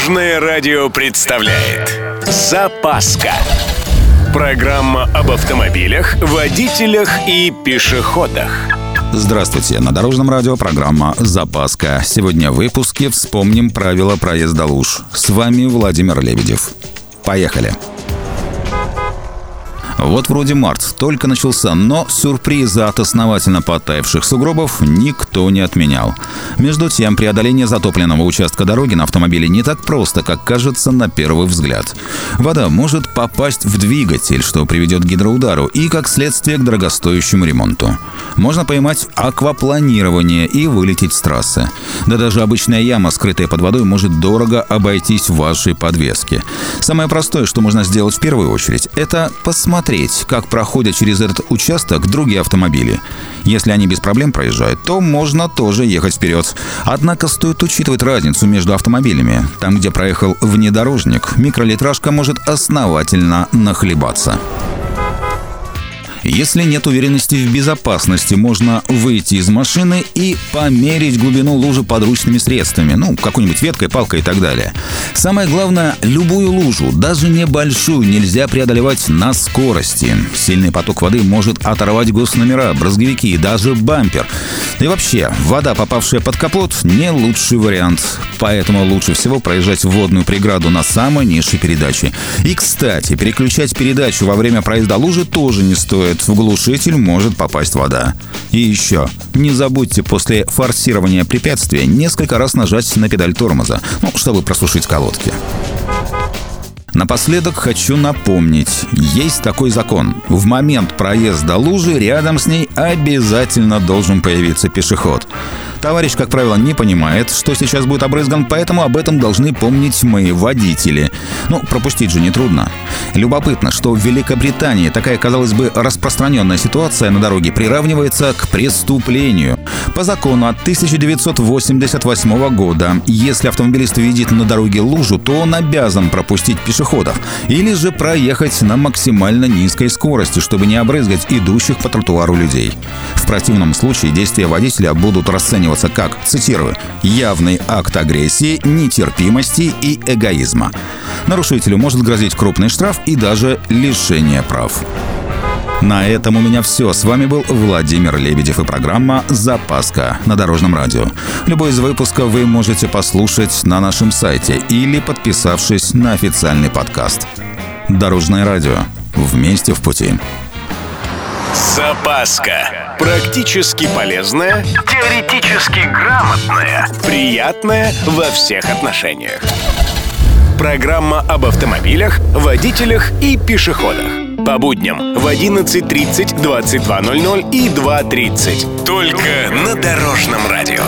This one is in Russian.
Дорожное радио представляет Запаска Программа об автомобилях, водителях и пешеходах Здравствуйте, на Дорожном радио программа «Запаска». Сегодня в выпуске вспомним правила проезда луж. С вами Владимир Лебедев. Поехали! Вот вроде март только начался, но сюрприза от основательно подтаявших сугробов никто не отменял. Между тем, преодоление затопленного участка дороги на автомобиле не так просто, как кажется на первый взгляд. Вода может попасть в двигатель, что приведет к гидроудару и, как следствие, к дорогостоящему ремонту. Можно поймать аквапланирование и вылететь с трассы. Да даже обычная яма, скрытая под водой, может дорого обойтись вашей подвеске. Самое простое, что можно сделать в первую очередь, это посмотреть как проходят через этот участок другие автомобили. Если они без проблем проезжают, то можно тоже ехать вперед. Однако стоит учитывать разницу между автомобилями. Там, где проехал внедорожник, микролитражка может основательно нахлебаться. Если нет уверенности в безопасности, можно выйти из машины и померить глубину лужи подручными средствами, ну, какой-нибудь веткой, палкой и так далее. Самое главное, любую лужу, даже небольшую, нельзя преодолевать на скорости. Сильный поток воды может оторвать госномера, брызговики и даже бампер. И вообще, вода, попавшая под капот, не лучший вариант. Поэтому лучше всего проезжать водную преграду на самой низшей передаче. И, кстати, переключать передачу во время проезда лужи тоже не стоит, в глушитель может попасть вода. И еще, не забудьте после форсирования препятствия несколько раз нажать на педаль тормоза, ну, чтобы просушить колодки. Напоследок хочу напомнить, есть такой закон. В момент проезда лужи рядом с ней обязательно должен появиться пешеход. Товарищ, как правило, не понимает, что сейчас будет обрызган, поэтому об этом должны помнить мы, водители. Ну, пропустить же нетрудно. Любопытно, что в Великобритании такая, казалось бы, распространенная ситуация на дороге приравнивается к преступлению. По закону от 1988 года, если автомобилист видит на дороге лужу, то он обязан пропустить пешеходов или же проехать на максимально низкой скорости, чтобы не обрызгать идущих по тротуару людей. В противном случае действия водителя будут расцениваться как, цитирую, «явный акт агрессии, нетерпимости и эгоизма». Нарушителю может грозить крупный штраф и даже лишение прав. На этом у меня все. С вами был Владимир Лебедев и программа «Запаска» на Дорожном радио. Любой из выпусков вы можете послушать на нашем сайте или подписавшись на официальный подкаст. Дорожное радио. Вместе в пути. Запаска. Практически полезная, теоретически грамотная, приятная во всех отношениях. Программа об автомобилях, водителях и пешеходах. По будням в 11.30, 22.00 и 2.30. Только на Дорожном радио.